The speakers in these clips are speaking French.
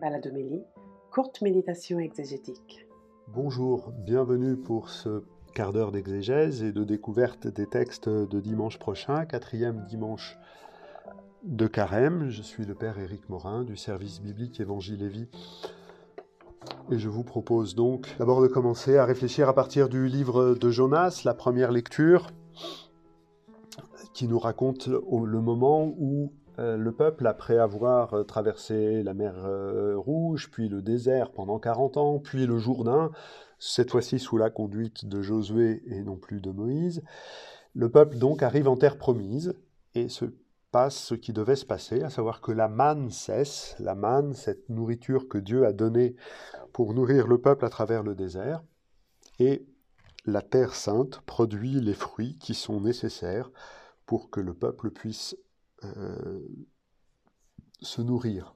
Baladomélie, courte méditation exégétique. Bonjour, bienvenue pour ce quart d'heure d'exégèse et de découverte des textes de dimanche prochain, quatrième dimanche de carême. Je suis le Père Éric Morin du service biblique Évangile et Vie. Et je vous propose donc d'abord de commencer à réfléchir à partir du livre de Jonas, la première lecture, qui nous raconte le moment où le peuple, après avoir euh, traversé la mer euh, Rouge, puis le désert pendant 40 ans, puis le Jourdain, cette fois-ci sous la conduite de Josué et non plus de Moïse, le peuple donc arrive en terre promise et se passe ce qui devait se passer, à savoir que la manne cesse, la manne, cette nourriture que Dieu a donnée pour nourrir le peuple à travers le désert, et la terre sainte produit les fruits qui sont nécessaires pour que le peuple puisse euh, se nourrir.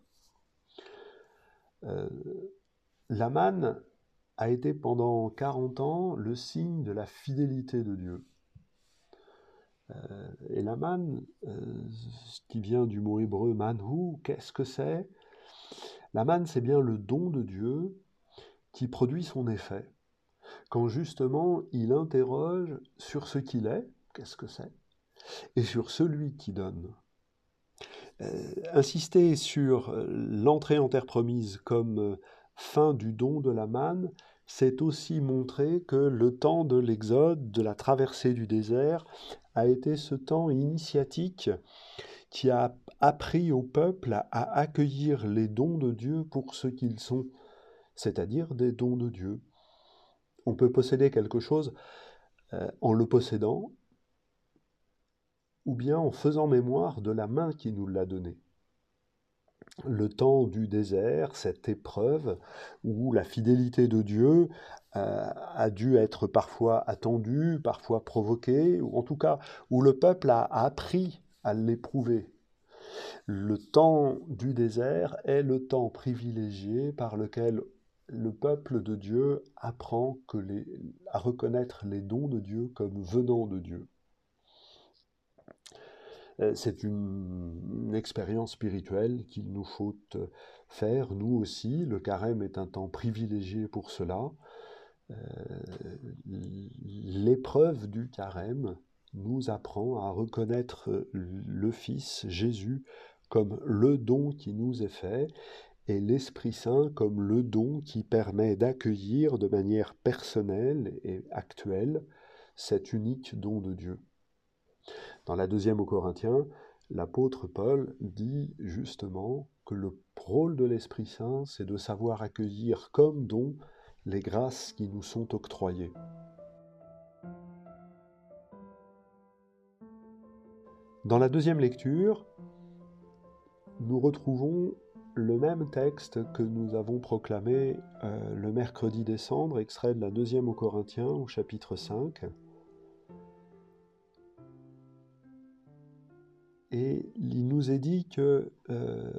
Euh, la manne a été pendant 40 ans le signe de la fidélité de Dieu. Euh, et la manne, qui vient du mot hébreu manhu, qu'est-ce que c'est? La manne, c'est bien le don de Dieu qui produit son effet. Quand justement il interroge sur ce qu'il est, qu'est-ce que c'est, et sur celui qui donne. Euh, insister sur euh, l'entrée en terre promise comme euh, fin du don de la manne, c'est aussi montrer que le temps de l'exode, de la traversée du désert, a été ce temps initiatique qui a appris au peuple à accueillir les dons de Dieu pour ce qu'ils sont, c'est-à-dire des dons de Dieu. On peut posséder quelque chose en le possédant ou bien en faisant mémoire de la main qui nous l'a donné. Le temps du désert, cette épreuve où la fidélité de Dieu euh, a dû être parfois attendue, parfois provoquée, ou en tout cas où le peuple a appris à l'éprouver. Le temps du désert est le temps privilégié par lequel le peuple de Dieu apprend à reconnaître les dons de Dieu comme venant de Dieu. Euh, c'est une, expérience spirituelle qu'il nous faut euh, faire, nous aussi. Le carême est un temps privilégié pour cela. Euh, l'épreuve du carême nous apprend à reconnaître le Fils, Jésus, comme le don qui nous est fait, et l'Esprit Saint comme le don qui permet d'accueillir de manière personnelle et actuelle cet unique don de Dieu. Dans la deuxième aux Corinthiens, l'apôtre Paul dit justement que le rôle de l'Esprit Saint, c'est de savoir accueillir comme don les grâces qui nous sont octroyées. Dans la deuxième lecture, nous retrouvons le même texte que nous avons proclamé euh, le mercredi décembre, extrait de la deuxième aux Corinthiens au chapitre 5. Et il nous est dit que euh,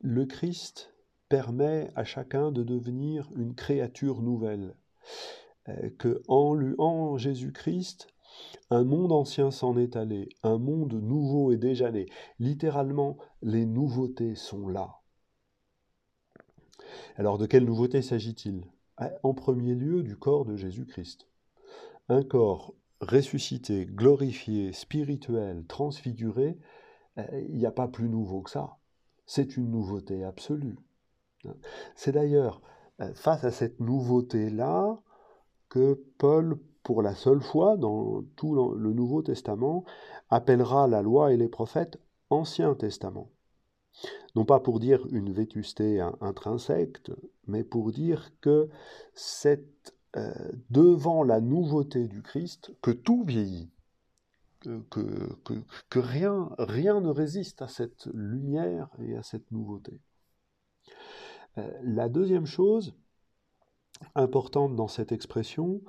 le Christ permet à chacun de devenir une créature nouvelle. Euh, que en, en Jésus-Christ, un monde ancien s'en est allé, un monde nouveau est déjà né. Littéralement, les nouveautés sont là. Alors de quelle nouveauté s'agit-il? En premier lieu, du corps de Jésus-Christ. Un corps ressuscité, glorifié, spirituel, transfiguré, euh, il n'y a pas plus nouveau que ça. C'est une nouveauté absolue. C'est d'ailleurs euh, face à cette nouveauté-là que Paul, pour la seule fois dans tout le Nouveau Testament, appellera la loi et les prophètes Ancien Testament. Non pas pour dire une vétusté intrinsèque, mais pour dire que cette euh, devant la nouveauté du Christ que tout vieillit, que, rien, ne résiste à cette lumière et à cette nouveauté. Euh, la deuxième chose importante dans cette expression,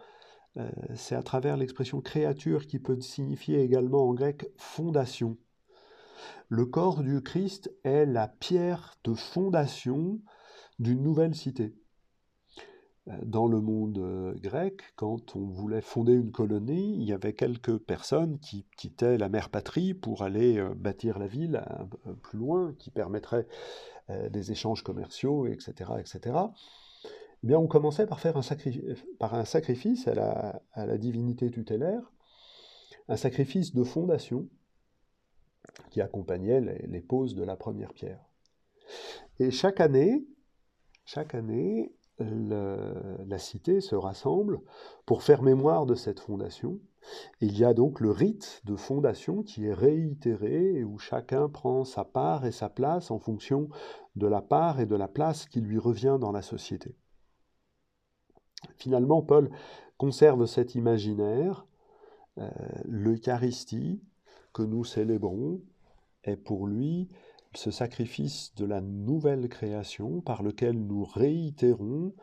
euh, c'est à travers l'expression créature qui peut signifier également en grec fondation. Le corps du Christ est la pierre de fondation d'une nouvelle cité. Dans le monde grec, quand on voulait fonder une colonie, il y avait quelques personnes qui quittaient la mère patrie pour aller bâtir la ville plus loin, qui permettrait des échanges commerciaux, etc., etc. Eh bien, on commençait par faire un, par un sacrifice à la, à la divinité tutélaire, un sacrifice de fondation qui accompagnait les, poses de la première pierre. Et chaque année, chaque année, la cité se rassemble pour faire mémoire de cette fondation. il y a donc le rite de fondation qui est réitéré et où chacun prend sa part et sa place en fonction de la part et de la place qui lui revient dans la société. Finalement, Paul conserve cet imaginaire, euh, l'Eucharistie, que nous célébrons est pour lui ce sacrifice de la nouvelle création par lequel nous réitérons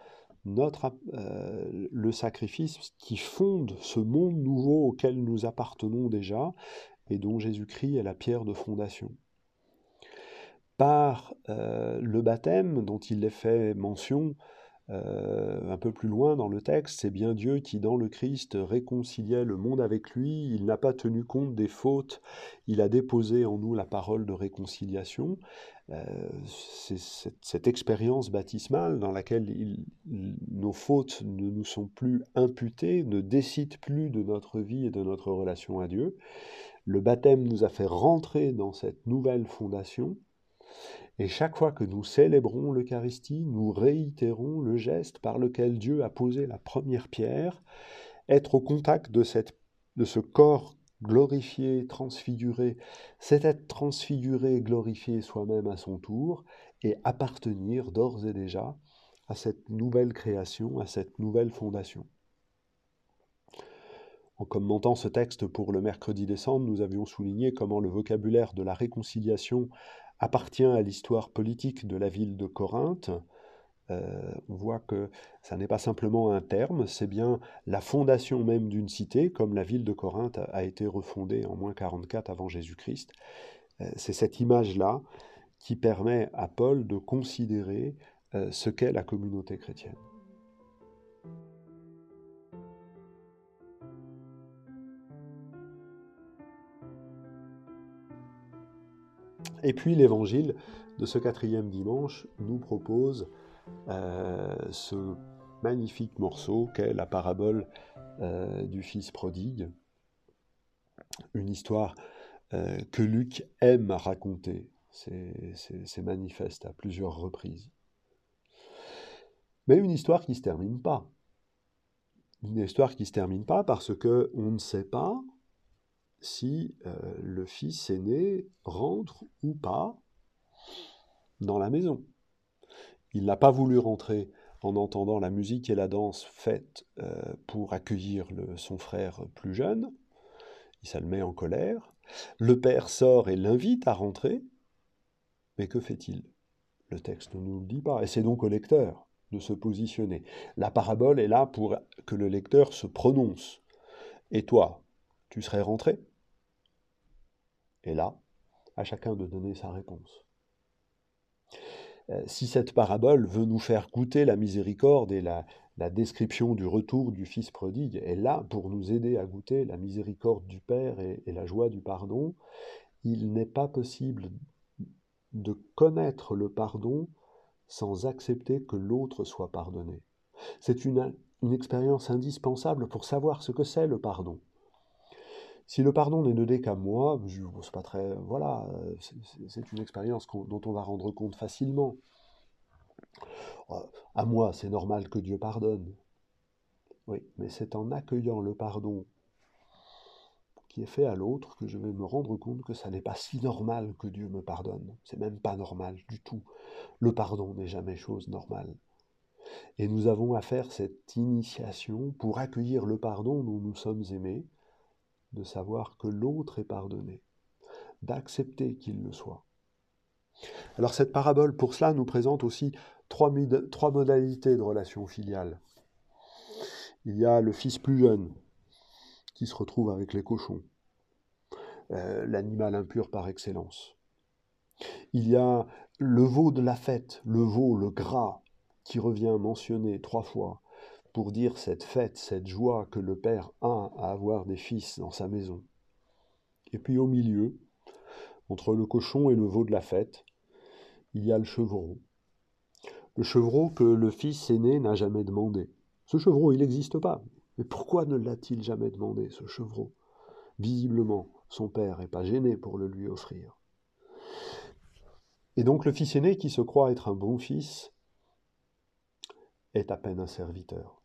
notre, euh, le sacrifice qui fonde ce monde nouveau auquel nous appartenons déjà et dont Jésus-Christ est la pierre de fondation. Par euh, le baptême dont il est fait mention euh, un peu plus loin dans le texte, c'est bien Dieu qui, dans le Christ, réconciliait le monde avec lui. Il n'a pas tenu compte des fautes. Il a déposé en nous la parole de réconciliation. Euh, c'est cette, expérience baptismale dans laquelle nos fautes ne nous sont plus imputées, ne décident plus de notre vie et de notre relation à Dieu. Le baptême nous a fait rentrer dans cette nouvelle fondation et chaque fois que nous célébrons l'Eucharistie, nous réitérons le geste par lequel Dieu a posé la première pierre, être au contact de, ce corps glorifié, transfiguré, c'est être transfiguré, glorifié soi-même à son tour, et appartenir d'ores et déjà à cette nouvelle création, à cette nouvelle fondation. En commentant ce texte pour le mercredi décembre, nous avions souligné comment le vocabulaire de la réconciliation appartient à l'histoire politique de la ville de Corinthe. Euh, on voit que ça n'est pas simplement un terme, c'est bien la fondation même d'une cité, comme la ville de Corinthe a été refondée en moins 44 avant Jésus-Christ. Euh, c'est cette image-là qui permet à Paul de considérer euh, ce qu'est la communauté chrétienne. Et puis l'évangile de ce quatrième dimanche nous propose euh, ce magnifique morceau qu'est la parabole euh, du Fils prodigue, une histoire euh, que Luc aime raconter. C'est manifeste à plusieurs reprises. Mais une histoire qui ne se termine pas. Une histoire qui ne se termine pas parce qu'on ne sait pas si euh, le fils aîné rentre ou pas dans la maison. Il n'a pas voulu rentrer en entendant la musique et la danse faites euh, pour accueillir son frère plus jeune. Ça le met en colère. Le père sort et l'invite à rentrer. Mais que fait-il? Le texte ne nous le dit pas. Et c'est donc au lecteur de se positionner. La parabole est là pour que le lecteur se prononce. Et toi, tu serais rentré? Et là, à chacun de donner sa réponse. Euh, si cette parabole veut nous faire goûter la miséricorde et la, description du retour du Fils prodigue est là pour nous aider à goûter la miséricorde du Père et, la joie du pardon, il n'est pas possible de connaître le pardon sans accepter que l'autre soit pardonné. C'est une expérience indispensable pour savoir ce que c'est le pardon. Si le pardon n'est donné qu'à moi, c'est pas très. Voilà, c'est une expérience dont on va rendre compte facilement. Euh, à moi, c'est normal que Dieu pardonne. Oui, mais c'est en accueillant le pardon qui est fait à l'autre que je vais me rendre compte que ça n'est pas si normal que Dieu me pardonne. C'est même pas normal du tout. Le pardon n'est jamais chose normale. Et nous avons à faire cette initiation pour accueillir le pardon dont nous sommes aimés, de savoir que l'autre est pardonné, d'accepter qu'il le soit. Alors cette parabole, pour cela, nous présente aussi trois, modalités de relation filiale. Il y a le fils plus jeune qui se retrouve avec les cochons, euh, l'animal impur par excellence. Il y a le veau de la fête, le veau, le gras, qui revient mentionné trois fois, pour dire cette fête, cette joie que le Père a à avoir des fils dans sa maison. Et puis au milieu, entre le cochon et le veau de la fête, il y a le chevreau. Le chevreau que le fils aîné n'a jamais demandé. Ce chevreau, il n'existe pas. Mais pourquoi ne l'a-t-il jamais demandé, ce chevreau? Visiblement, son père n'est pas gêné pour le lui offrir. Et donc le fils aîné, qui se croit être un bon fils, est à peine un serviteur.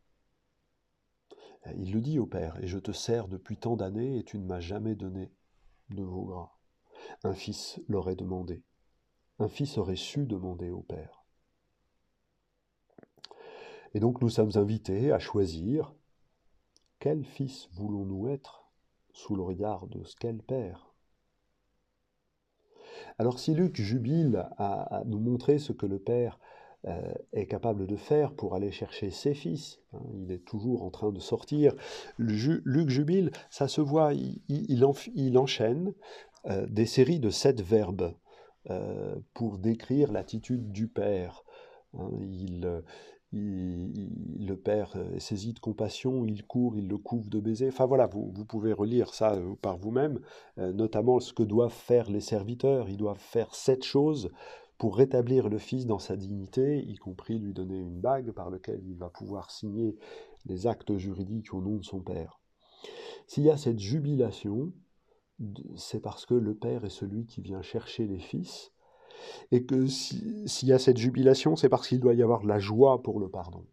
Il le dit au père, et je te sers depuis tant d'années, et tu ne m'as jamais donné de vos gras. Un fils l'aurait demandé. Un fils aurait su demander au père. Et donc nous sommes invités à choisir quel fils voulons-nous être sous le regard de ce qu'elle père Alors si Luc jubile à, nous montrer ce que le Père est capable de faire pour aller chercher ses fils, hein, il est toujours en train de sortir, Luc jubile, ça se voit, il, enchaîne euh, des séries de sept verbes euh, pour décrire l'attitude du Père. Hein, le père est saisi de compassion, il court, il le couvre de baisers. Enfin voilà, vous, pouvez relire ça euh, par vous-même, euh, notamment ce que doivent faire les serviteurs. Ils doivent faire sept choses pour rétablir le Fils dans sa dignité, y compris lui donner une bague par laquelle il va pouvoir signer les actes juridiques au nom de son Père. S'il y a cette jubilation, c'est parce que le Père est celui qui vient chercher les fils et que s'il y a cette jubilation, c'est parce qu'il doit y avoir la joie pour le pardon.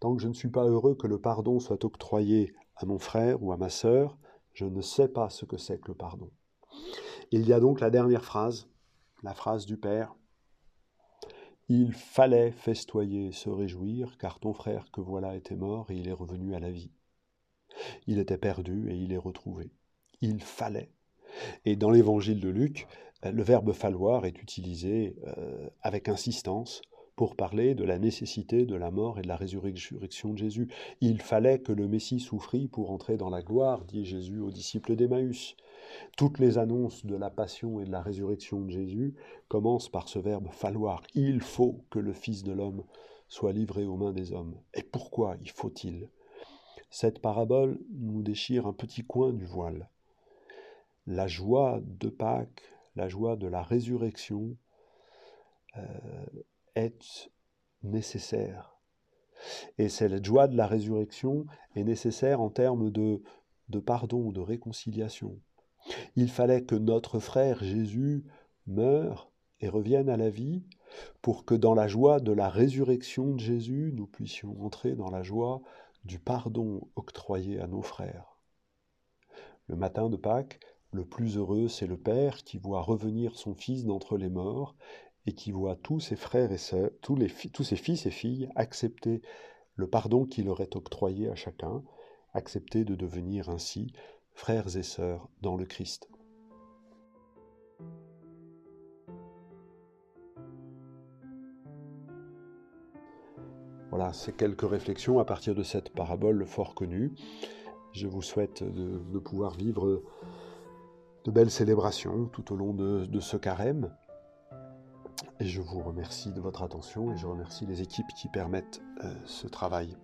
Tant que je ne suis pas heureux que le pardon soit octroyé à mon frère ou à ma sœur, je ne sais pas ce que c'est que le pardon. Il y a donc la dernière phrase, la phrase du Père. Il fallait festoyer se réjouir, car ton frère que voilà était mort et il est revenu à la vie. Il était perdu et il est retrouvé. Il fallait. Et dans l'évangile de Luc, le verbe falloir est utilisé euh, avec insistance pour parler de la nécessité de la mort et de la résurrection de Jésus. Il fallait que le Messie souffrit pour entrer dans la gloire, dit Jésus aux disciples d'Emmaüs. Toutes les annonces de la passion et de la résurrection de Jésus commencent par ce verbe falloir. Il faut que le Fils de l'homme soit livré aux mains des hommes. Et pourquoi il faut-il? Cette parabole nous déchire un petit coin du voile. La joie de Pâques la joie de la résurrection euh, est nécessaire. Et cette joie de la résurrection est nécessaire en termes de, de pardon, de réconciliation. Il fallait que notre frère Jésus meure et revienne à la vie pour que dans la joie de la résurrection de Jésus, nous puissions entrer dans la joie du pardon octroyé à nos frères. Le matin de Pâques, le plus heureux, c'est le Père qui voit revenir son Fils d'entre les morts et qui voit tous ses frères et sœurs, tous, ses fils et filles accepter le pardon qu'il leur est octroyé à chacun, accepter de devenir ainsi frères et sœurs dans le Christ. Voilà, c'est quelques réflexions à partir de cette parabole fort connue. Je vous souhaite de pouvoir vivre de belles célébrations tout au long de, ce carême. Et je vous remercie de votre attention et je remercie les équipes qui permettent euh, ce travail.